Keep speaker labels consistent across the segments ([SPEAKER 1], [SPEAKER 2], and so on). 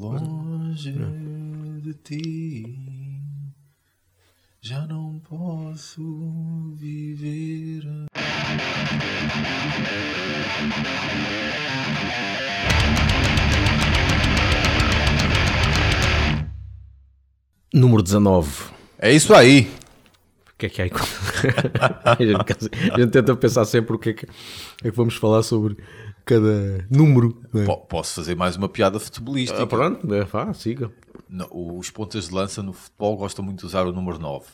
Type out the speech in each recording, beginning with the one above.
[SPEAKER 1] Longe de ti, já não posso viver.
[SPEAKER 2] Número 19.
[SPEAKER 1] É isso aí.
[SPEAKER 2] O que é que aí? a, gente, a gente tenta pensar sempre o que é que, é que vamos falar sobre cada número. é?
[SPEAKER 1] Po- Posso fazer mais uma piada futebolística.
[SPEAKER 2] Ah, pronto, é, vá, siga.
[SPEAKER 1] Os pontas de lança no futebol gostam muito de usar o número 9.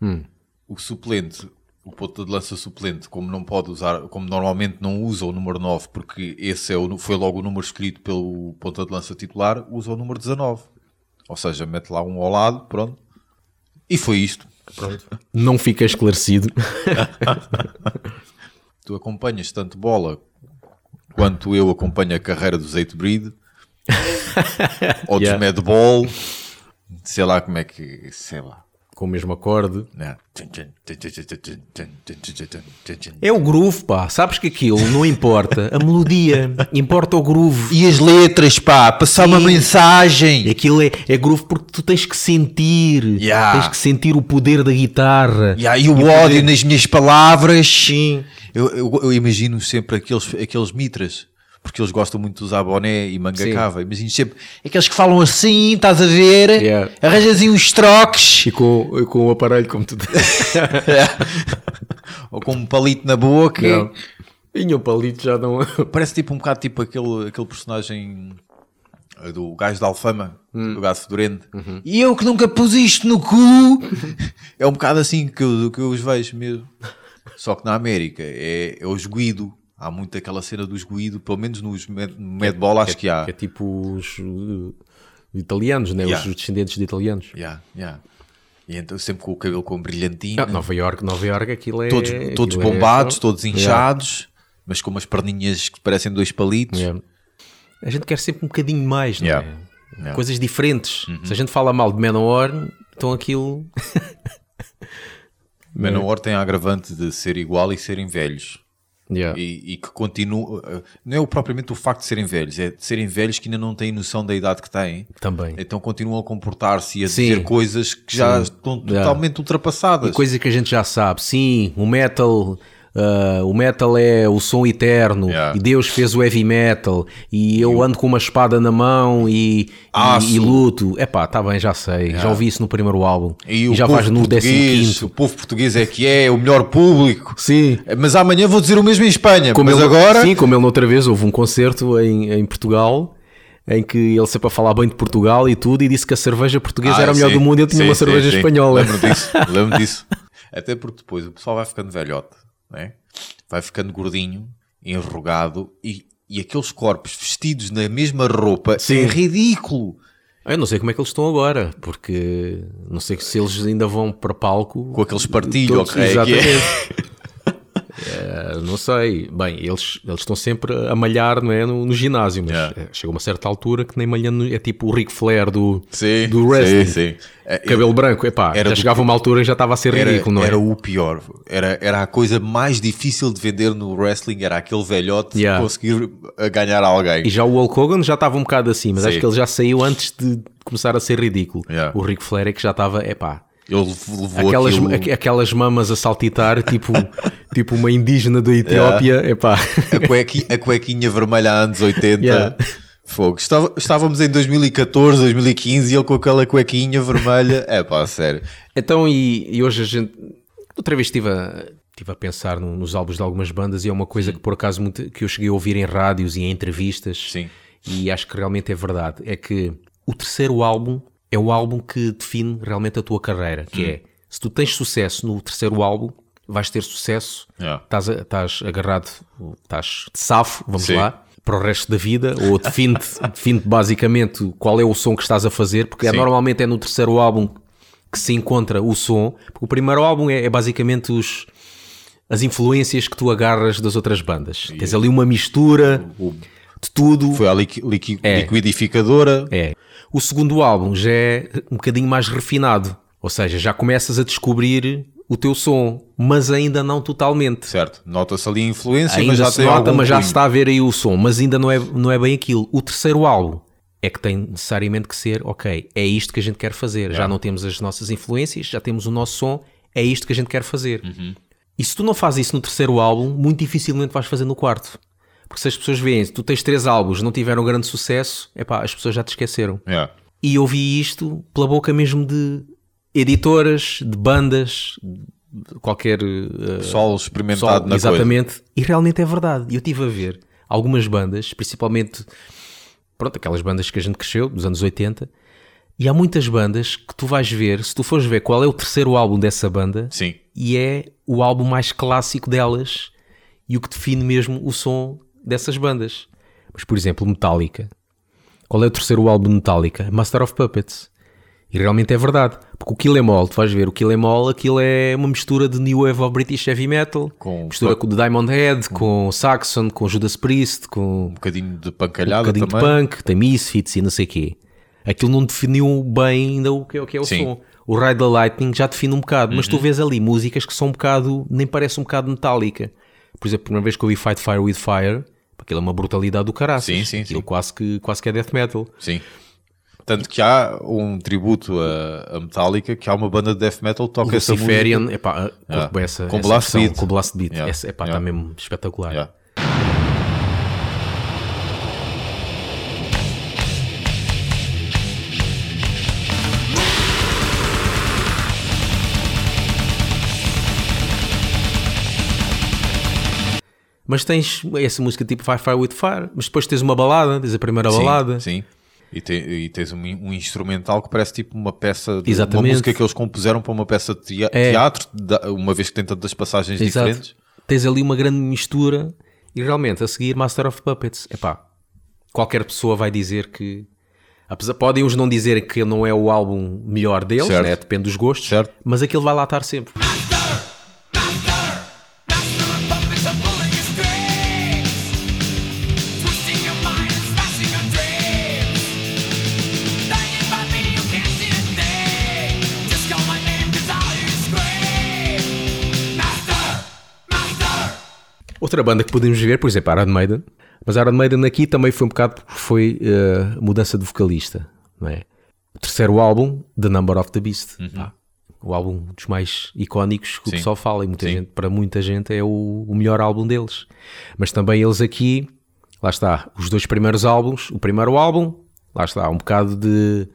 [SPEAKER 2] Hum.
[SPEAKER 1] O suplente, o ponta de lança suplente, como não pode usar, como normalmente não usa o número 9, porque esse é o, foi logo o número escolhido pelo ponta de lança titular, usa o número 19. Ou seja, mete lá um ao lado, pronto. E foi isto.
[SPEAKER 2] Não fica esclarecido.
[SPEAKER 1] Tu acompanhas tanto bola quanto eu acompanho a carreira do Zeito Breed ou dos
[SPEAKER 2] Yeah.
[SPEAKER 1] Madball, sei lá como é que, sei lá.
[SPEAKER 2] Com o mesmo acorde.
[SPEAKER 1] né?
[SPEAKER 2] É o groove, pá. Sabes que aquilo não importa a melodia, importa o groove.
[SPEAKER 1] E as letras, pá, passar uma
[SPEAKER 2] Sim.
[SPEAKER 1] mensagem.
[SPEAKER 2] Aquilo é, é groove porque tu tens que sentir.
[SPEAKER 1] Yeah.
[SPEAKER 2] Tens que sentir o poder da guitarra.
[SPEAKER 1] E aí o ódio nas minhas palavras. Sim. Eu, eu, eu imagino sempre aqueles, aqueles mitras, porque eles gostam muito de usar boné e manga
[SPEAKER 2] Sim.
[SPEAKER 1] cava. Imagino sempre aqueles que falam assim, estás a ver?
[SPEAKER 2] Yeah.
[SPEAKER 1] Arranjas assim uns troques.
[SPEAKER 2] E com, com o aparelho como tu
[SPEAKER 1] Ou com um palito na boca.
[SPEAKER 2] Não. E o palito já não.
[SPEAKER 1] Parece tipo um bocado tipo aquele, aquele personagem eh, do gajo da Alfama, do gato fedorento. E eu que nunca pus isto no cu. é um bocado assim que eu, que eu os vejo mesmo. Só que na América é, é os Guido. Há muito aquela cena dos Guido, pelo menos nos Mad, Madball acho que há.
[SPEAKER 2] É tipo os uh, italianos, né?
[SPEAKER 1] Yeah.
[SPEAKER 2] Os descendentes de italianos.
[SPEAKER 1] Yeah, yeah. E então sempre com o cabelo com brilhantina,
[SPEAKER 2] Ah, Nova York, Nova York, aquilo é.
[SPEAKER 1] todos, todos
[SPEAKER 2] é
[SPEAKER 1] bombados,
[SPEAKER 2] só-
[SPEAKER 1] todos
[SPEAKER 2] Yeah.
[SPEAKER 1] inchados, mas com umas perninhas que parecem dois palitos.
[SPEAKER 2] Yeah. A gente quer sempre um bocadinho mais, não
[SPEAKER 1] Yeah.
[SPEAKER 2] é?
[SPEAKER 1] Yeah. Uhum.
[SPEAKER 2] Coisas diferentes. Se a gente fala mal de Manowar, então aquilo.
[SPEAKER 1] Manowar tem a agravante de ser igual e serem velhos.
[SPEAKER 2] Yeah.
[SPEAKER 1] e, e que continuam. eh, Não é o- propriamente o facto de serem velhos, é de serem velhos que ainda não têm noção da idade que têm.
[SPEAKER 2] Também.
[SPEAKER 1] Então continuam a comportar-se e a
[SPEAKER 2] Sim.
[SPEAKER 1] dizer coisas que já
[SPEAKER 2] Sim.
[SPEAKER 1] estão
[SPEAKER 2] Yeah.
[SPEAKER 1] totalmente ultrapassadas.
[SPEAKER 2] Coisa que a gente já sabe. Sim, o metal. Ah, o metal é o som eterno
[SPEAKER 1] Yeah.
[SPEAKER 2] e Deus fez o heavy metal e eu ando com uma espada na mão e, e, e luto. Epá, tá bem, já sei. Já ouvi isso no primeiro álbum.
[SPEAKER 1] E,
[SPEAKER 2] E, já vais no décimo quinto.
[SPEAKER 1] o povo português é que é, o melhor público.
[SPEAKER 2] Sim.
[SPEAKER 1] Mas amanhã vou dizer o mesmo em Espanha.
[SPEAKER 2] Como
[SPEAKER 1] mas
[SPEAKER 2] ele,
[SPEAKER 1] agora.
[SPEAKER 2] Sim, como ele outra vez houve um concerto em, em Portugal em que ele sempre a falar bem de Portugal e tudo e disse que a cerveja portuguesa
[SPEAKER 1] Ah,
[SPEAKER 2] era a melhor
[SPEAKER 1] sim.
[SPEAKER 2] do mundo e ele tinha
[SPEAKER 1] Sim,
[SPEAKER 2] uma cerveja
[SPEAKER 1] sim.
[SPEAKER 2] espanhola.
[SPEAKER 1] Lembro disso, lembro disso. Até porque depois o pessoal vai ficando velhote, né? vai ficando gordinho, enrugado e, e aqueles corpos vestidos na mesma roupa
[SPEAKER 2] Sim.
[SPEAKER 1] é ridículo.
[SPEAKER 2] Eu não sei como é que eles estão agora, porque não sei se eles ainda vão para palco.
[SPEAKER 1] Com aqueles partilhos, ok, é.
[SPEAKER 2] Exatamente. É, não sei. Bem, eles, eles estão sempre a malhar não é, no, no ginásio, mas
[SPEAKER 1] Yeah.
[SPEAKER 2] é, chega uma certa altura que nem malhando é tipo o Ric Flair do,
[SPEAKER 1] Sim,
[SPEAKER 2] do wrestling.
[SPEAKER 1] sim, sim. É,
[SPEAKER 2] Cabelo branco, epá,
[SPEAKER 1] Era
[SPEAKER 2] já
[SPEAKER 1] do-
[SPEAKER 2] chegava uma altura e já estava a ser
[SPEAKER 1] Era,
[SPEAKER 2] ridículo, não é?
[SPEAKER 1] era o pior. Era, era a coisa mais difícil de vender no wrestling. Era aquele velhote
[SPEAKER 2] Yeah.
[SPEAKER 1] conseguir ganhar alguém.
[SPEAKER 2] E já o Hulk Hogan já estava um bocado assim, mas
[SPEAKER 1] Sim.
[SPEAKER 2] acho que ele já saiu antes de começar a ser ridículo.
[SPEAKER 1] Yeah.
[SPEAKER 2] O Ric Flair é que já estava, epá,
[SPEAKER 1] Ele levou
[SPEAKER 2] aquelas,
[SPEAKER 1] aquilo...
[SPEAKER 2] aqu- aquelas mamas a saltitar, tipo, tipo uma indígena da Etiópia, epá.
[SPEAKER 1] a, cuequi- a cuequinha vermelha há anos 80.
[SPEAKER 2] Yeah.
[SPEAKER 1] Fogo. Estava- estávamos em 2014, 2015 e ele com aquela cuequinha vermelha. É pá, sério.
[SPEAKER 2] Então, e, e hoje a gente. Outra vez estive a, estive a pensar no- nos álbuns de algumas bandas e é uma coisa que por acaso muito- que eu cheguei a ouvir em rádios e em entrevistas.
[SPEAKER 1] Sim.
[SPEAKER 2] E acho que realmente é verdade. É que o terceiro álbum é o álbum que define realmente a tua carreira. Que é se tu tens sucesso no terceiro álbum, vais ter sucesso,
[SPEAKER 1] Yeah.
[SPEAKER 2] estás, agarrado, estás de safo, vamos
[SPEAKER 1] Sim.
[SPEAKER 2] lá. Para o resto da vida, ou define-te define basicamente qual é o som que estás a fazer, porque é, normalmente é no terceiro álbum que se encontra o som, porque o primeiro álbum é, é basicamente os, as influências que tu agarras das outras bandas. Tens ali uma mistura de tudo.
[SPEAKER 1] Foi a liqui-
[SPEAKER 2] É.
[SPEAKER 1] liquidificadora.
[SPEAKER 2] É. O segundo álbum já é um bocadinho mais refinado, ou seja, já começas a descobrir o teu som, mas ainda não totalmente.
[SPEAKER 1] Certo. Nota-se ali a influência,
[SPEAKER 2] Ainda
[SPEAKER 1] mas já
[SPEAKER 2] se nota, mas já se está a ver aí o som, mas ainda não é, não é bem aquilo. O terceiro álbum é que tem necessariamente que ser, ok, é isto que a gente quer fazer. Já não temos as nossas influências, já temos o nosso som, é isto que a gente quer fazer. E se tu não fazes isso no terceiro álbum, muito dificilmente vais fazer no quarto. Porque se as pessoas veem, se tu tens três álbuns, não tiveram grande sucesso, epá, as pessoas já te esqueceram.
[SPEAKER 1] Yeah.
[SPEAKER 2] E eu vi isto pela boca mesmo de editoras, de bandas, de qualquer uh,
[SPEAKER 1] Pessoal experimentado na
[SPEAKER 2] exatamente. E realmente é verdade. Eu estive a ver algumas bandas, principalmente pronto, aquelas bandas que a gente cresceu dos anos 80. E há muitas bandas que tu vais ver, se tu fores ver qual é o terceiro álbum dessa banda,
[SPEAKER 1] Sim.
[SPEAKER 2] e é o álbum mais clássico delas e o que define mesmo o som dessas bandas. Mas, por exemplo, Metallica. Qual é o terceiro álbum de Metallica? Master of Puppets. E realmente é verdade. Porque o Kill Em All, tu vais ver, o Kill Em All, aquilo é uma mistura de New Wave of British Heavy Metal,
[SPEAKER 1] Com-
[SPEAKER 2] mistura com o Diamond Head, com Saxon, com Judas Priest, com
[SPEAKER 1] Um bocadinho de
[SPEAKER 2] um
[SPEAKER 1] pancalhada
[SPEAKER 2] bocadinho
[SPEAKER 1] também.
[SPEAKER 2] de punk, tem Misfits e não sei o quê. Aquilo não definiu bem ainda o que é o, que é o som. O Ride the Lightning já define um bocado, mas tu vês ali músicas que são um bocado, nem parece um bocado metálica. Por exemplo, a primeira vez que eu vi Fight Fire with Fire, aquilo é uma brutalidade do caraças.
[SPEAKER 1] Sim, sim,
[SPEAKER 2] Aquilo
[SPEAKER 1] sim.
[SPEAKER 2] Quase, que, quase que é death metal.
[SPEAKER 1] Sim. Tanto que há um tributo a, a Metallica, que há uma banda de death metal que toca
[SPEAKER 2] O
[SPEAKER 1] essa música.
[SPEAKER 2] Luciferian, epá,
[SPEAKER 1] Yeah.
[SPEAKER 2] com, essa,
[SPEAKER 1] Com
[SPEAKER 2] essa
[SPEAKER 1] Blast
[SPEAKER 2] versão,
[SPEAKER 1] Beat.
[SPEAKER 2] com Blast Beat.
[SPEAKER 1] Yeah.
[SPEAKER 2] Essa, epá,
[SPEAKER 1] Yeah.
[SPEAKER 2] está mesmo espetacular.
[SPEAKER 1] Yeah.
[SPEAKER 2] Mas tens essa música tipo Fire Fire with Fire, mas depois tens uma balada, tens a primeira
[SPEAKER 1] Sim,
[SPEAKER 2] balada.
[SPEAKER 1] Sim. E, te- e tens um, um instrumental que parece tipo uma peça, de, uma
[SPEAKER 2] Exatamente.
[SPEAKER 1] música que eles compuseram para uma peça de
[SPEAKER 2] É.
[SPEAKER 1] teatro, da- uma vez que tem tantas passagens
[SPEAKER 2] Exato.
[SPEAKER 1] diferentes.
[SPEAKER 2] Tens ali uma grande mistura e realmente a seguir Master of Puppets. Epá, qualquer pessoa vai dizer que. Apesar, podem os não dizer que não é o álbum melhor deles, né? depende dos gostos,
[SPEAKER 1] Certo.
[SPEAKER 2] mas aquele vai lá estar sempre. Outra banda que podemos ver, por exemplo, Iron Maiden. Mas Iron Maiden aqui também foi um bocado porque foi eh, mudança de vocalista, não é? O terceiro álbum, The Number of the Beast. Pá, o álbum dos mais icónicos que o
[SPEAKER 1] Sim.
[SPEAKER 2] pessoal fala e muita
[SPEAKER 1] Sim.
[SPEAKER 2] gente, para muita gente é o, o melhor álbum deles. Mas também eles aqui, lá está, os dois primeiros álbuns, o primeiro álbum, lá está, um bocado de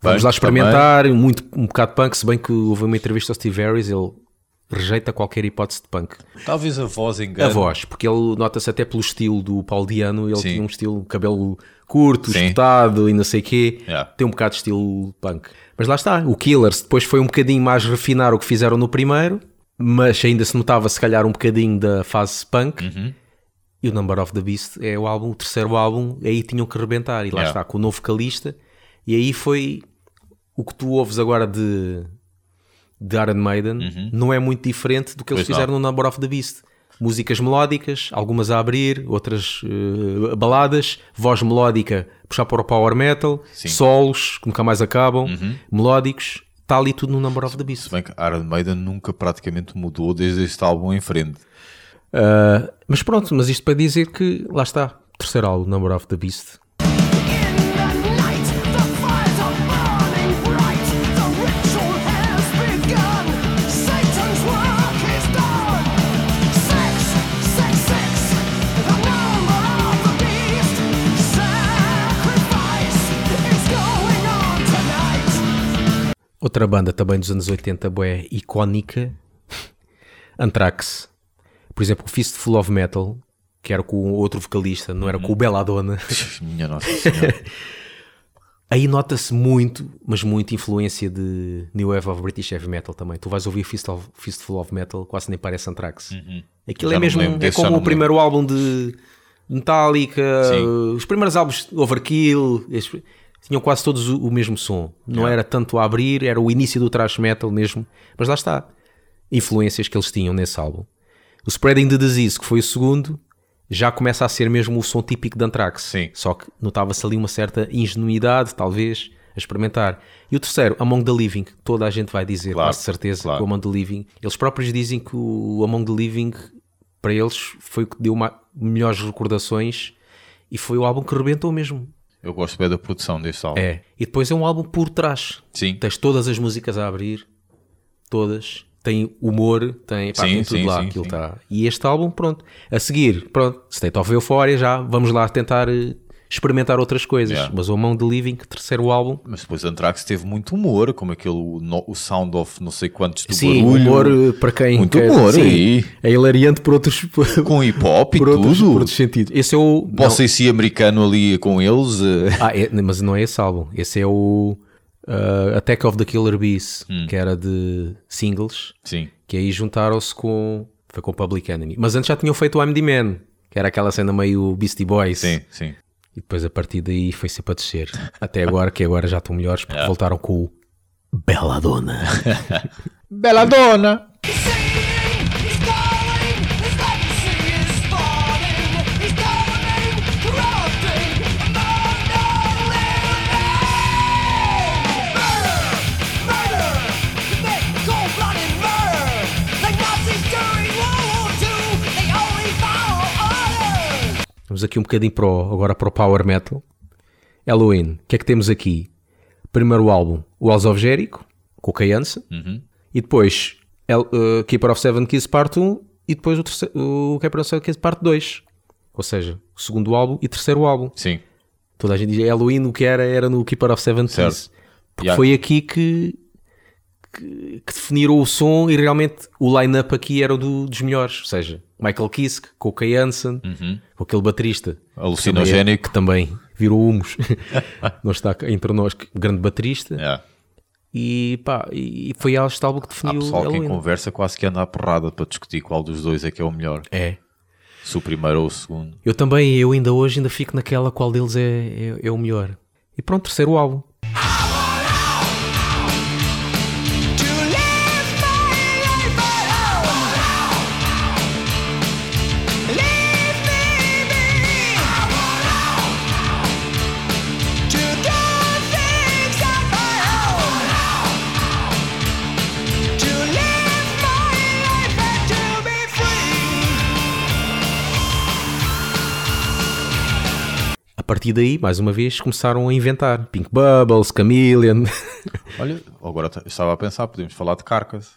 [SPEAKER 2] vamos
[SPEAKER 1] Punk
[SPEAKER 2] lá experimentar, muito, um bocado punk, se bem que houve uma entrevista ao Steve Harris, ele rejeita qualquer hipótese de punk.
[SPEAKER 1] Talvez a voz engane.
[SPEAKER 2] A voz, porque ele nota-se até pelo estilo do Paulo Diano, ele
[SPEAKER 1] Sim.
[SPEAKER 2] tinha um estilo cabelo curto,
[SPEAKER 1] Sim.
[SPEAKER 2] espetado e não sei o quê.
[SPEAKER 1] Yeah.
[SPEAKER 2] Tem um bocado de estilo punk. Mas lá está, o Killers depois foi um bocadinho mais refinar o que fizeram no primeiro, mas ainda se notava se calhar um bocadinho da fase punk.
[SPEAKER 1] Uhum.
[SPEAKER 2] E o Number of the Beast é o álbum, o terceiro álbum, aí tinham que rebentar. E lá
[SPEAKER 1] Yeah.
[SPEAKER 2] está, com o novo vocalista. E aí foi o que tu ouves agora de, de Iron Maiden, não é muito diferente do que eles
[SPEAKER 1] Pois
[SPEAKER 2] fizeram no Number of the Beast. Músicas melódicas, algumas a abrir, outras eh, baladas, voz melódica, puxar para o power metal,
[SPEAKER 1] Sim.
[SPEAKER 2] solos que nunca mais acabam, melódicos, está ali tudo no Number of the Beast.
[SPEAKER 1] Se bem que Iron Maiden nunca praticamente mudou desde este álbum em frente.
[SPEAKER 2] Uh, mas pronto, mas isto para dizer que lá está, terceiro álbum, Number of the Beast. Outra banda também dos anos 80, bué, icónica, Anthrax. Por exemplo, o Fistful of Metal, que era com outro vocalista, não era com o Belladonna.
[SPEAKER 1] Minha Nossa Senhora.
[SPEAKER 2] Aí nota-se muito, mas muito influência de New Wave of British Heavy Metal também. Tu vais ouvir Fist of- Fistful of Metal, quase nem parece Anthrax. Aquilo
[SPEAKER 1] Já
[SPEAKER 2] é mesmo
[SPEAKER 1] lembro
[SPEAKER 2] é como o
[SPEAKER 1] me
[SPEAKER 2] primeiro álbum de Metallica,
[SPEAKER 1] Sim.
[SPEAKER 2] os primeiros álbuns de Overkill, tinham quase todos o, o mesmo som. Não era tanto a abrir, era o início do thrash metal mesmo. Mas lá está. Influências que eles tinham nesse álbum. O Spreading the Disease, que foi o segundo, já começa a ser mesmo o som típico de Anthrax.
[SPEAKER 1] Sim.
[SPEAKER 2] Só que notava-se ali uma certa ingenuidade, talvez, a experimentar. E o terceiro, Among the Living, toda a gente vai dizer,
[SPEAKER 1] Claro,
[SPEAKER 2] quase certeza,
[SPEAKER 1] claro.
[SPEAKER 2] que o Among the Living. Eles próprios dizem que o Among the Living, para eles, foi o que deu uma, melhores recordações e foi o álbum que rebentou mesmo.
[SPEAKER 1] Eu gosto bem da produção deste álbum.
[SPEAKER 2] É. E depois é um álbum por trás.
[SPEAKER 1] Sim.
[SPEAKER 2] Tens todas as músicas a abrir, todas. Tem humor, tem, pá,
[SPEAKER 1] Sim,
[SPEAKER 2] tem tudo
[SPEAKER 1] sim,
[SPEAKER 2] lá.
[SPEAKER 1] sim,
[SPEAKER 2] aquilo
[SPEAKER 1] sim.
[SPEAKER 2] tá. E este álbum, pronto. A seguir, pronto, State of Euphoria já. Vamos lá tentar eh, experimentar outras coisas.
[SPEAKER 1] Yeah.
[SPEAKER 2] Mas o Mão de Living, terceiro álbum.
[SPEAKER 1] Mas depois Anthrax teve muito humor, como aquele no- o Sound of não sei quantos do
[SPEAKER 2] Sim,
[SPEAKER 1] barulho.
[SPEAKER 2] humor eh, para quem.
[SPEAKER 1] Muito
[SPEAKER 2] quer-
[SPEAKER 1] humor
[SPEAKER 2] sim,
[SPEAKER 1] aí.
[SPEAKER 2] É hilariante por outros, por
[SPEAKER 1] Com hip hop e
[SPEAKER 2] outros,
[SPEAKER 1] tudo.
[SPEAKER 2] por outros sentidos. Esse é o.
[SPEAKER 1] Posso ser americano ali com eles. eh,
[SPEAKER 2] Ah, é- mas não é esse álbum. Esse é o uh, Attack of the Killer Bees,
[SPEAKER 1] Hum.
[SPEAKER 2] que era de singles,
[SPEAKER 1] Sim.
[SPEAKER 2] que aí juntaram-se com. Foi com Public Enemy. Mas antes já tinham feito o I'm the Man, que era aquela cena meio Beastie Boys.
[SPEAKER 1] Sim, sim.
[SPEAKER 2] E depois a partir daí foi sempre a descer. Até agora, que agora já estão melhores,
[SPEAKER 1] É.
[SPEAKER 2] porque voltaram com o.
[SPEAKER 1] Bela dona!
[SPEAKER 3] He's singing,
[SPEAKER 2] Vamos aqui um bocadinho para o- agora para o Power Metal. Halloween, o que é que temos aqui? Primeiro álbum, Walls of Jericho, com o Kayansa. E depois, El- uh, Keeper of Seven Keys Part 1. E depois o, terceiro, o Keeper of Seven Keys Part 2. Ou seja, o segundo álbum e terceiro álbum.
[SPEAKER 1] Sim.
[SPEAKER 2] Toda a gente diz Halloween, o que era, era no Keeper of Seven
[SPEAKER 1] Certo.
[SPEAKER 2] Keys. Porque
[SPEAKER 1] Yeah.
[SPEAKER 2] foi aqui que, que, que definiram o som e realmente o line-up aqui era do- dos melhores. Ou seja, Michael Kiske, com o Kay Hansen, com aquele baterista
[SPEAKER 1] Alucinogénico.
[SPEAKER 2] que também virou humus. não está entre nós, que- grande baterista.
[SPEAKER 1] É.
[SPEAKER 2] E pá, e foi este álbum que
[SPEAKER 1] Há
[SPEAKER 2] definiu
[SPEAKER 1] pessoal
[SPEAKER 2] o
[SPEAKER 1] que em
[SPEAKER 2] Halloween.
[SPEAKER 1] conversa quase que anda à porrada para discutir qual dos dois é que é o melhor.
[SPEAKER 2] É.
[SPEAKER 1] Se o primeiro ou o segundo.
[SPEAKER 2] Eu também, eu ainda hoje ainda fico naquela qual deles é, é, é o melhor. E pronto, terceiro álbum. Partir daí, mais uma vez, começaram a inventar Pink Bubbles, Chameleon.
[SPEAKER 1] Olha, agora estava a pensar, podemos falar de Carcass,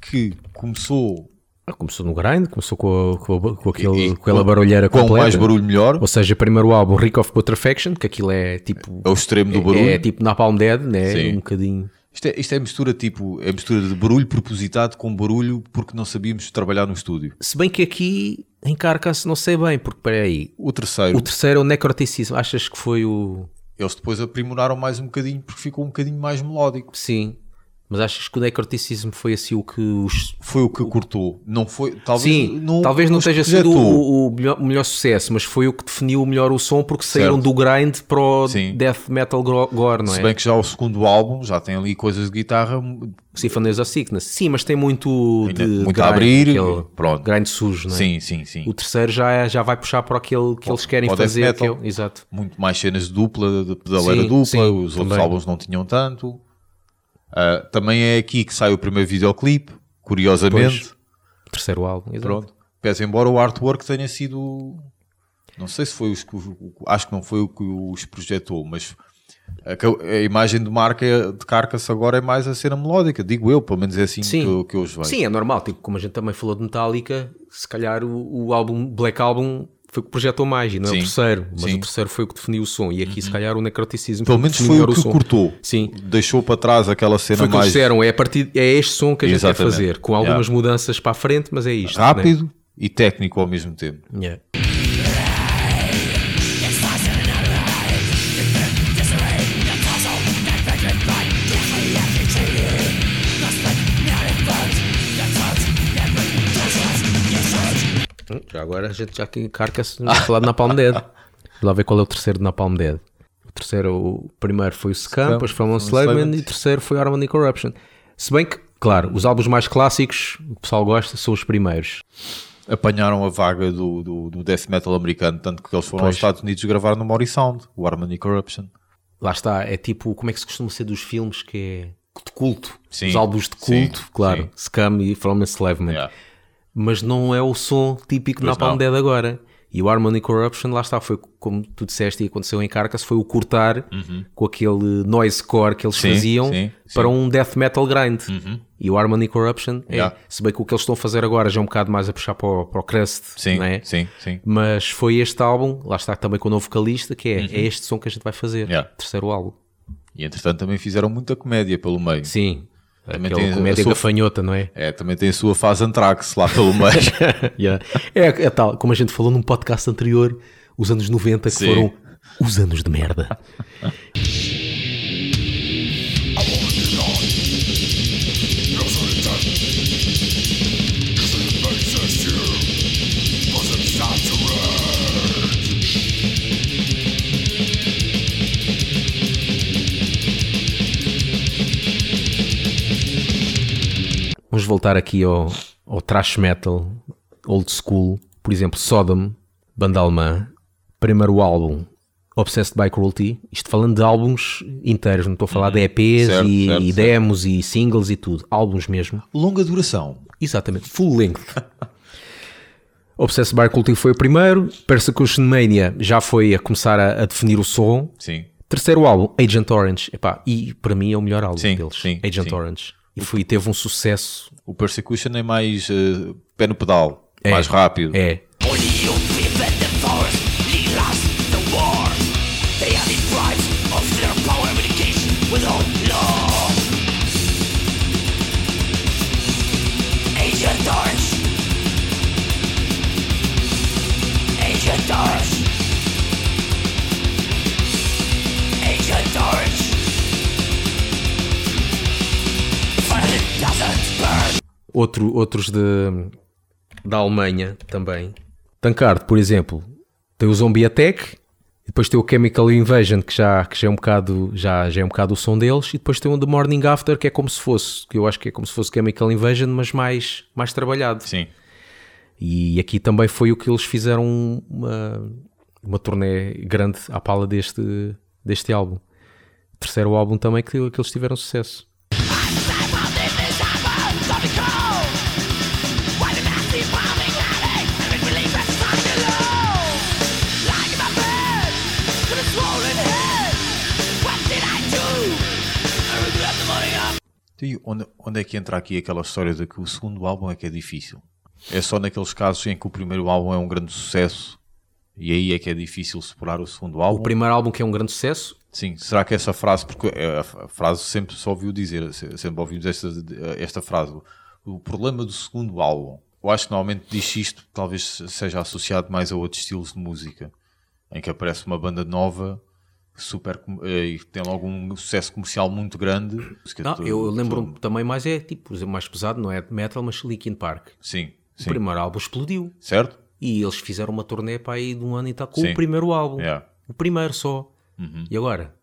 [SPEAKER 1] que começou
[SPEAKER 2] Ah, começou no grind, começou com, a- com, a- com aquele,
[SPEAKER 1] e-
[SPEAKER 2] com aquela barulheira
[SPEAKER 1] com
[SPEAKER 2] completa.
[SPEAKER 1] mais barulho melhor,
[SPEAKER 2] Ou seja, primeiro álbum, Rick of Putrefaction, que aquilo é tipo.
[SPEAKER 1] é o extremo do barulho.
[SPEAKER 2] É, tipo Napalm Dead, né?
[SPEAKER 1] Sim.
[SPEAKER 2] Um bocadinho.
[SPEAKER 1] Isto é, isto é mistura tipo, é mistura de barulho propositado com barulho porque não sabíamos trabalhar no estúdio.
[SPEAKER 2] Se bem que aqui em Carcass não sei bem, porque peraí.
[SPEAKER 1] O terceiro,
[SPEAKER 2] O terceiro é o Necroticism. Achas que foi o.
[SPEAKER 1] eles depois aprimoraram mais um bocadinho porque ficou um bocadinho mais melódico.
[SPEAKER 2] Sim. Mas achas que o Necroticism foi assim o que os.
[SPEAKER 1] Foi o que cortou. Não foi, talvez
[SPEAKER 2] Sim,
[SPEAKER 1] não,
[SPEAKER 2] talvez não sido o, o melhor, o melhor sucesso, mas foi o que definiu melhor o som porque saíram
[SPEAKER 1] Certo.
[SPEAKER 2] do grind para o
[SPEAKER 1] Sim.
[SPEAKER 2] death metal gore, não
[SPEAKER 1] Se
[SPEAKER 2] é?
[SPEAKER 1] bem que já o segundo álbum já tem ali coisas de guitarra
[SPEAKER 2] Symphonies of Sickness. Sim, mas tem muito
[SPEAKER 1] Ainda-
[SPEAKER 2] de
[SPEAKER 1] muito
[SPEAKER 2] grind,
[SPEAKER 1] a abrir,
[SPEAKER 2] aquele
[SPEAKER 1] pronto.
[SPEAKER 2] grind sujo, não é?
[SPEAKER 1] Sim, sim, sim.
[SPEAKER 2] O terceiro já, é- já vai puxar para aquele que eles querem
[SPEAKER 1] o
[SPEAKER 2] fazer. Que é,
[SPEAKER 1] metal.
[SPEAKER 2] o- exato.
[SPEAKER 1] Muito mais cenas de dupla, de pedaleira
[SPEAKER 2] Sim,
[SPEAKER 1] dupla,
[SPEAKER 2] sim,
[SPEAKER 1] os outros
[SPEAKER 2] também.
[SPEAKER 1] álbuns não tinham tanto. Ah, também é aqui que sai o primeiro videoclipe, curiosamente.
[SPEAKER 2] Terceiro álbum, exato.
[SPEAKER 1] Pronto. Pese embora o artwork tenha sido. Não sei se foi os que. Acho que não foi o que os projetou, mas a, a imagem de marca de Carcass agora é mais a cena melódica, digo eu, pelo menos é assim
[SPEAKER 2] Sim.
[SPEAKER 1] que, que eu os vejo.
[SPEAKER 2] Sim, é normal. Tipo, como a gente também falou de Metallica, se calhar o, o álbum Black Album foi o que projetou mais e não é o terceiro. Mas
[SPEAKER 1] Sim. Uhum.
[SPEAKER 2] o terceiro foi o que definiu o som. E aqui, se calhar, o Necroticism
[SPEAKER 1] Pelo
[SPEAKER 2] foi
[SPEAKER 1] menos foi o que
[SPEAKER 2] som.
[SPEAKER 1] cortou.
[SPEAKER 2] Sim.
[SPEAKER 1] Deixou para trás aquela cena
[SPEAKER 2] Foi o que
[SPEAKER 1] mais
[SPEAKER 2] disseram, é, a partir, é este som que a gente
[SPEAKER 1] Exatamente.
[SPEAKER 2] quer fazer, com algumas
[SPEAKER 1] Yeah.
[SPEAKER 2] mudanças para a frente, mas é isto.
[SPEAKER 1] rápido e técnico ao mesmo tempo.
[SPEAKER 2] né? Yeah. Já agora a gente já aqui carca-se a falar de Napalm Dead. Vamos lá ver qual é o terceiro de Napalm Dead. O terceiro, o primeiro foi o Scam, depois foi o Enslavement e o terceiro foi Harmony Corruption. Se bem que, claro, os álbuns mais clássicos, o pessoal gosta, são os primeiros.
[SPEAKER 1] Apanharam a vaga do, do, do death metal americano, tanto que eles foram aos
[SPEAKER 2] Pois.
[SPEAKER 1] Estados Unidos gravar no Mori Sound, o Harmony Corruption.
[SPEAKER 2] Lá está, é tipo, como é que se costuma ser dos filmes que é de culto?
[SPEAKER 1] Sim,
[SPEAKER 2] Os álbuns de
[SPEAKER 1] sim,
[SPEAKER 2] culto, claro.
[SPEAKER 1] sim.
[SPEAKER 2] Scam e From Enslavement.
[SPEAKER 1] Yeah.
[SPEAKER 2] Mas não é o som típico
[SPEAKER 1] Pois
[SPEAKER 2] na Napalm
[SPEAKER 1] não.
[SPEAKER 2] Dead agora. E o Harmony Corruption, lá está, foi como tu disseste e aconteceu em Carcass, foi o cortar com aquele noise core que eles
[SPEAKER 1] Uhum. Sim,
[SPEAKER 2] faziam
[SPEAKER 1] sim,
[SPEAKER 2] para
[SPEAKER 1] sim. Uhum.
[SPEAKER 2] um death metal grind. E o Harmony Corruption, é,
[SPEAKER 1] Yeah.
[SPEAKER 2] se bem que o que eles estão a fazer agora já é um bocado mais a puxar para o, para o crust,
[SPEAKER 1] Sim,
[SPEAKER 2] não é?
[SPEAKER 1] sim, sim.
[SPEAKER 2] Mas foi este álbum, lá está também com o novo vocalista, que é, é este som que a gente vai fazer,
[SPEAKER 1] Uhum. Yeah.
[SPEAKER 2] terceiro álbum.
[SPEAKER 1] E entretanto também fizeram muita comédia pelo meio.
[SPEAKER 2] Sim,
[SPEAKER 1] Também
[SPEAKER 2] aquela
[SPEAKER 1] tem a
[SPEAKER 2] comédia
[SPEAKER 1] sua-
[SPEAKER 2] gafanhota, não é?
[SPEAKER 1] É, também tem a sua fase Anthrax lá pelo meio.
[SPEAKER 2] Yeah. É, é tal, como a gente falou num podcast anterior, os anos 90 que
[SPEAKER 1] Sim.
[SPEAKER 2] foram os anos de merda. Voltar aqui ao, ao thrash metal, old school, por exemplo, Sodom, banda alemã, primeiro álbum, Obsessed by Cruelty, isto falando de álbuns inteiros, não estou a falar de EPs
[SPEAKER 1] Certo,
[SPEAKER 2] e,
[SPEAKER 1] certo,
[SPEAKER 2] e
[SPEAKER 1] certo.
[SPEAKER 2] demos e singles e tudo, álbuns mesmo.
[SPEAKER 1] Longa duração.
[SPEAKER 2] Exatamente, full length. Obsessed by Cruelty foi o primeiro, Persecution Mania já foi a começar a, a definir o som.
[SPEAKER 1] Sim.
[SPEAKER 2] Terceiro álbum, Agent Orange, Epá, e para mim é o melhor álbum
[SPEAKER 1] Sim,
[SPEAKER 2] deles,
[SPEAKER 1] sim,
[SPEAKER 2] Agent
[SPEAKER 1] sim.
[SPEAKER 2] Orange. E foi, teve um sucesso,
[SPEAKER 1] O Persecution é mais eh, pé no pedal,
[SPEAKER 2] É.
[SPEAKER 1] mais rápido.
[SPEAKER 2] é, Outro, outros de, da Alemanha também. Tankard, por exemplo, tem o Zombie Attack, depois tem o Chemical Invasion, que já, que já, é, um bocado, já, já é um bocado o som deles, e depois tem o The Morning After, que é como se fosse, que eu acho que é como se fosse Chemical Invasion, mas mais, mais trabalhado.
[SPEAKER 1] Sim.
[SPEAKER 2] E aqui também foi o que eles fizeram uma, uma turnê grande à pala deste, deste álbum. Terceiro álbum também que, que eles tiveram sucesso.
[SPEAKER 1] E onde, onde é que entra aqui aquela história de que o segundo álbum é que é difícil? É só naqueles casos em que o primeiro álbum é um grande sucesso e aí é que é difícil superar o segundo álbum?
[SPEAKER 2] O primeiro álbum que é um grande sucesso,
[SPEAKER 1] Sim, será que essa frase, porque é, a frase sempre só ouviu dizer, se- sempre ouvimos esta, esta frase, o problema do segundo álbum. Eu acho que normalmente diz isto, talvez seja associado mais a outros estilos de música, em que aparece uma banda nova, super, eh, e tem logo um sucesso comercial muito grande.
[SPEAKER 2] Não, eu lembro
[SPEAKER 1] de-
[SPEAKER 2] também mais é tipo, por exemplo, mais pesado, não é metal, mas Linkin Park.
[SPEAKER 1] Sim,
[SPEAKER 2] O
[SPEAKER 1] sim.
[SPEAKER 2] primeiro álbum explodiu
[SPEAKER 1] Certo?
[SPEAKER 2] e eles fizeram uma turnê para aí de um ano e tal com
[SPEAKER 1] Sim.
[SPEAKER 2] o primeiro álbum.
[SPEAKER 1] Yeah.
[SPEAKER 2] O primeiro só. E agora?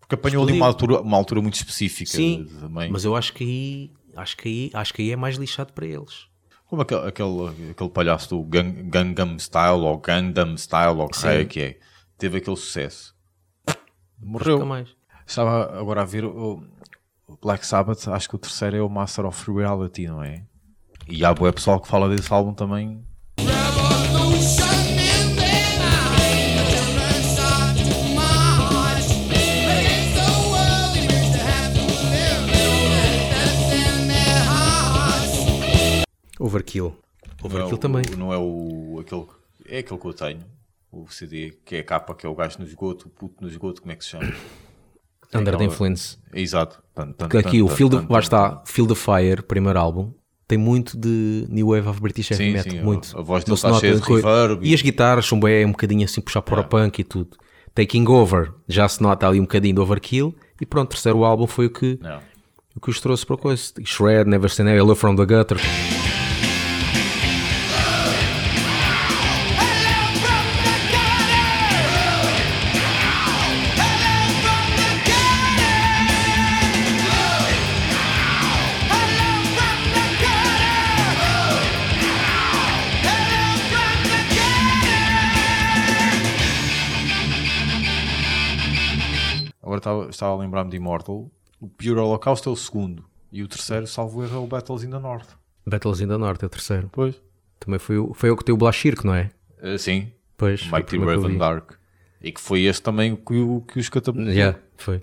[SPEAKER 1] Porque apanhou ali uma altura, uma altura muito específica
[SPEAKER 2] Sim,
[SPEAKER 1] também.
[SPEAKER 2] mas eu acho que aí acho que aí acho que aí é mais lixado para eles.
[SPEAKER 1] Como aquele, aquele, aquele palhaço do Gang, Gangnam Style ou Gangnam Style ou o é que é, teve aquele sucesso. Morreu.
[SPEAKER 2] Nunca mais.
[SPEAKER 1] Estava agora a ver o, o Black Sabbath, acho que o terceiro é o Master of Reality, não é? E há boa pessoal que fala desse álbum também.
[SPEAKER 2] Overkill.
[SPEAKER 1] Não é
[SPEAKER 2] Overkill
[SPEAKER 1] o-
[SPEAKER 2] também.
[SPEAKER 1] Não é o aquele, é aquele que eu tenho, o CD, que é a capa, que é o gajo no esgoto, o puto no esgoto, como é que se chama?
[SPEAKER 2] Under the Influence.
[SPEAKER 1] É exato. Tan, tan,
[SPEAKER 2] Que aqui o Field, lá está,
[SPEAKER 1] tan.
[SPEAKER 2] Field of Fire, primeiro álbum, tem muito de New Wave of British Heavy
[SPEAKER 1] Sim,
[SPEAKER 2] Metal,
[SPEAKER 1] sim,
[SPEAKER 2] muito.
[SPEAKER 1] a voz dele está cheia de reverb
[SPEAKER 2] E as guitarras são bem um bocadinho assim puxar para o punk e tudo. Taking Over, já se nota ali um bocadinho de Overkill e pronto, o terceiro álbum foi o que, o que os trouxe para a coisa. Shred, Never Say Never, Hello From The Gutter.
[SPEAKER 1] Estava, estava a lembrar-me de Immortal. O Pure Holocaust é o segundo. E o terceiro, salvo erro, é o Battles in the North.
[SPEAKER 2] Battles in the North é o terceiro.
[SPEAKER 1] Pois.
[SPEAKER 2] Também foi, o- foi o que tem o Blashirk, não é?
[SPEAKER 1] Uh, sim,
[SPEAKER 2] Pois,
[SPEAKER 1] Mighty Raven. Dark. E que foi este também que, o- que os catapultou.
[SPEAKER 2] Já, foi.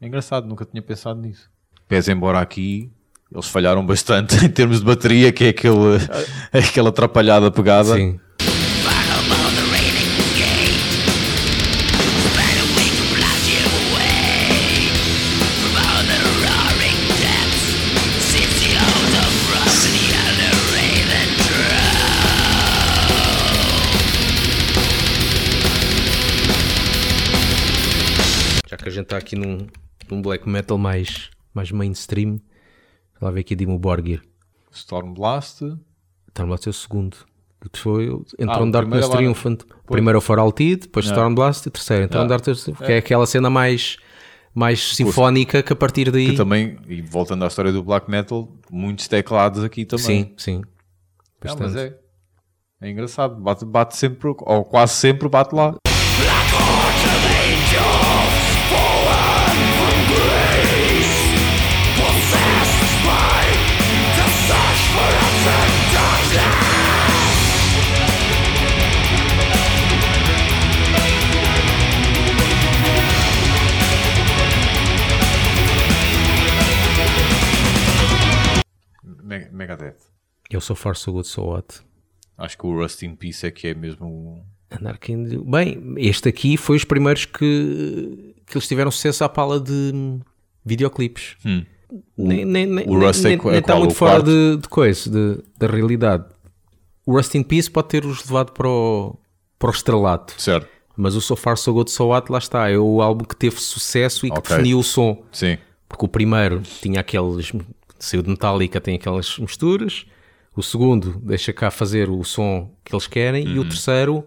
[SPEAKER 1] É engraçado, nunca tinha pensado nisso. Pese embora aqui eles falharam bastante em termos de bateria, que é aquele, aquela atrapalhada pegada.
[SPEAKER 2] Sim. Está aqui num, num black metal mais, mais mainstream, lá ver aqui Dimo Borgir.
[SPEAKER 1] Stormblast.
[SPEAKER 2] Stormblast é o segundo. Foi, entrou
[SPEAKER 1] Ah,
[SPEAKER 2] no Darkness
[SPEAKER 1] é lá-
[SPEAKER 2] Triumphant. Primeiro é o For All Tid, depois
[SPEAKER 1] Yeah.
[SPEAKER 2] Stormblast e terceiro. Entrou no
[SPEAKER 1] Yeah.
[SPEAKER 2] Darkness Triumphant, que é aquela cena mais, mais sinfónica que a partir daí.
[SPEAKER 1] Que também, e voltando à história do black metal, muitos teclados aqui também.
[SPEAKER 2] Sim, sim.
[SPEAKER 1] Ah, mas
[SPEAKER 2] Bastante.
[SPEAKER 1] é. É engraçado. Bate, bate sempre, ou quase sempre bate lá.
[SPEAKER 2] Eu sou Far So Good So What.
[SPEAKER 1] Acho que o Rust in Peace é que é mesmo. o-
[SPEAKER 2] Anarchy. Bem, este aqui foi os primeiros que, que eles tiveram sucesso à pala de hum, videoclipes. Nem, nem, nem,
[SPEAKER 1] o Rust é
[SPEAKER 2] nem,
[SPEAKER 1] qual-
[SPEAKER 2] nem
[SPEAKER 1] é
[SPEAKER 2] está muito
[SPEAKER 1] O
[SPEAKER 2] fora de, de coisa, de- da realidade. O Rust in Peace pode ter-os levado para o, para o estrelato.
[SPEAKER 1] Certo.
[SPEAKER 2] Mas o So Far So Good So What, lá está, é o álbum que teve sucesso e que
[SPEAKER 1] Ok.
[SPEAKER 2] definiu o som.
[SPEAKER 1] Sim.
[SPEAKER 2] Porque o primeiro tinha aqueles. Saiu de Metallica, tem aquelas misturas. O segundo deixa cá fazer o som que eles querem. E o terceiro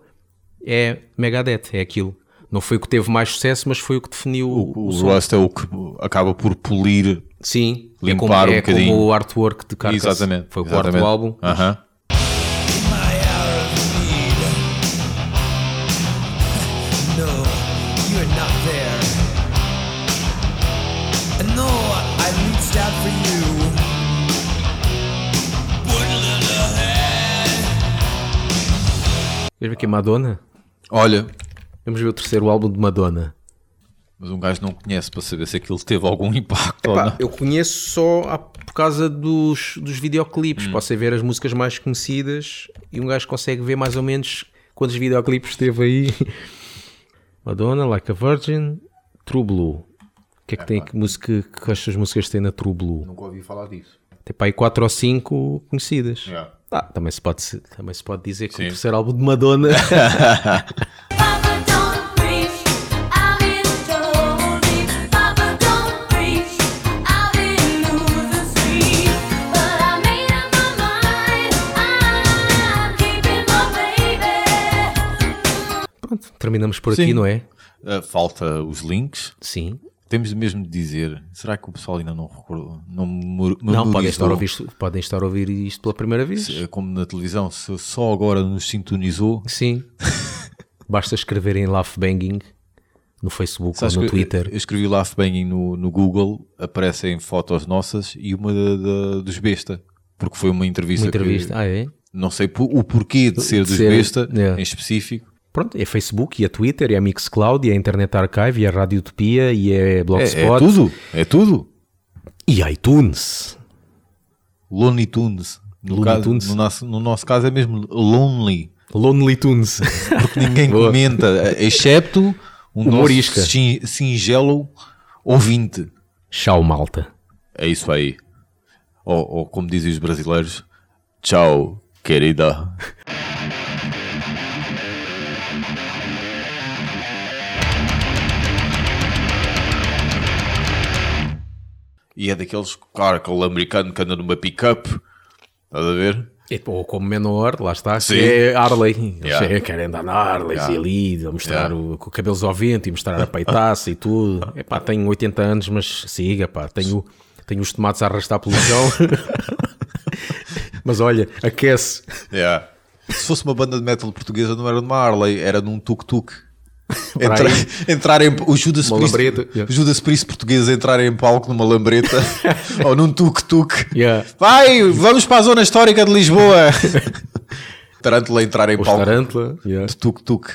[SPEAKER 2] é Megadeth, é aquilo. Não foi o que teve mais sucesso, mas foi o que definiu o,
[SPEAKER 1] O,
[SPEAKER 2] o.
[SPEAKER 1] Rust é o que acaba por polir.
[SPEAKER 2] Sim, é
[SPEAKER 1] limpar
[SPEAKER 2] como,
[SPEAKER 1] um
[SPEAKER 2] é como
[SPEAKER 1] bocadinho.
[SPEAKER 2] o artwork de Carcass.
[SPEAKER 1] Exatamente.
[SPEAKER 2] Foi o
[SPEAKER 1] exatamente.
[SPEAKER 2] quarto álbum.
[SPEAKER 1] Aham.
[SPEAKER 3] my
[SPEAKER 2] Queres ver aqui Madonna?
[SPEAKER 1] Olha,
[SPEAKER 2] Vamos ver o terceiro álbum de Madonna.
[SPEAKER 1] mas um gajo não conhece para saber se aquilo teve algum impacto ou
[SPEAKER 2] Pá,
[SPEAKER 1] não.
[SPEAKER 2] eu conheço só a- por causa dos, dos
[SPEAKER 1] Hum.
[SPEAKER 2] videoclipes. Posso é ver as músicas mais conhecidas e um gajo consegue ver mais ou menos quantos videoclipes teve aí. Madonna, Like a Virgin, True Blue. O que é que tem que música que estas músicas têm na True Blue?
[SPEAKER 1] Nunca ouvi falar disso.
[SPEAKER 2] Tem para aí 4 ou 5 conhecidas.
[SPEAKER 1] Yeah.
[SPEAKER 2] Ah, também, se pode, também se pode dizer que
[SPEAKER 1] Sim.
[SPEAKER 2] o terceiro álbum de Madonna. Pronto, terminamos por aqui,
[SPEAKER 1] Sim.
[SPEAKER 2] não é?
[SPEAKER 1] Ah, falta os links.
[SPEAKER 2] Sim.
[SPEAKER 1] Temos mesmo de dizer. Será que o pessoal ainda não recordou? Não,
[SPEAKER 2] Não, podem estar, a ouvir, isto- podem estar a ouvir isto pela primeira vez.
[SPEAKER 1] Se- Como na televisão, se só agora nos sintonizou.
[SPEAKER 2] Sim. Basta escreverem Laugh Banging no Facebook
[SPEAKER 1] Sabes
[SPEAKER 2] ou no Twitter.
[SPEAKER 1] Eu escrevi Laugh Banging no, no Google, aparecem fotos nossas e uma da- da- dos Besta. Porque foi uma entrevista.
[SPEAKER 2] Uma entrevista.
[SPEAKER 1] Que,
[SPEAKER 2] Ah, é?
[SPEAKER 1] não sei o porquê de ser dos
[SPEAKER 2] ser-
[SPEAKER 1] Besta
[SPEAKER 2] yeah.
[SPEAKER 1] em específico.
[SPEAKER 2] Pronto, é Facebook, e a Twitter, e a Mixcloud, e a Internet Archive, e a Rádio Utopia, e é
[SPEAKER 1] É,
[SPEAKER 2] Blogspot.
[SPEAKER 1] é tudo. É tudo.
[SPEAKER 2] E iTunes.
[SPEAKER 1] Lonely Tunes. No,
[SPEAKER 2] Looney
[SPEAKER 1] caso,
[SPEAKER 2] Tunes.
[SPEAKER 1] no, nosso, no nosso caso é mesmo Lonely.
[SPEAKER 2] Lonely Tunes.
[SPEAKER 1] Porque ninguém comenta, excepto um
[SPEAKER 2] Humorisca.
[SPEAKER 1] nosso sin- singelo ouvinte.
[SPEAKER 2] Tchau, malta.
[SPEAKER 1] É isso aí. Ou, ou como dizem os brasileiros, tchau, querida. E é daqueles, claro, aquele americano que anda numa pick-up. Estás a ver?
[SPEAKER 2] E, Ou como menor, lá está, que
[SPEAKER 1] Sim.
[SPEAKER 2] é Harley. Eles
[SPEAKER 1] Yeah.
[SPEAKER 2] é- querem andar na Harley
[SPEAKER 1] Yeah.
[SPEAKER 2] e ali, a mostrar
[SPEAKER 1] Yeah.
[SPEAKER 2] o, com cabelos ao vento e mostrar a peitaça e tudo. Epá, tenho 80 anos, mas siga, pá, tenho, tenho os tomates a arrastar pelo chão. mas olha, aquece.
[SPEAKER 1] Yeah. Se fosse uma banda de metal portuguesa, não era numa Harley, era num tuk-tuk.
[SPEAKER 2] Para
[SPEAKER 1] Entra,
[SPEAKER 2] aí.
[SPEAKER 1] entrar em, o Judas Priest,
[SPEAKER 2] yeah.
[SPEAKER 1] Judas Priest português entrar em palco numa lambreta ou num tuk-tuk.
[SPEAKER 2] Yeah.
[SPEAKER 1] Vai, vamos para a zona histórica de Lisboa. Tarântula entrar em
[SPEAKER 2] Os
[SPEAKER 1] palco
[SPEAKER 2] Tarântula. yeah.
[SPEAKER 1] de tuk-tuk.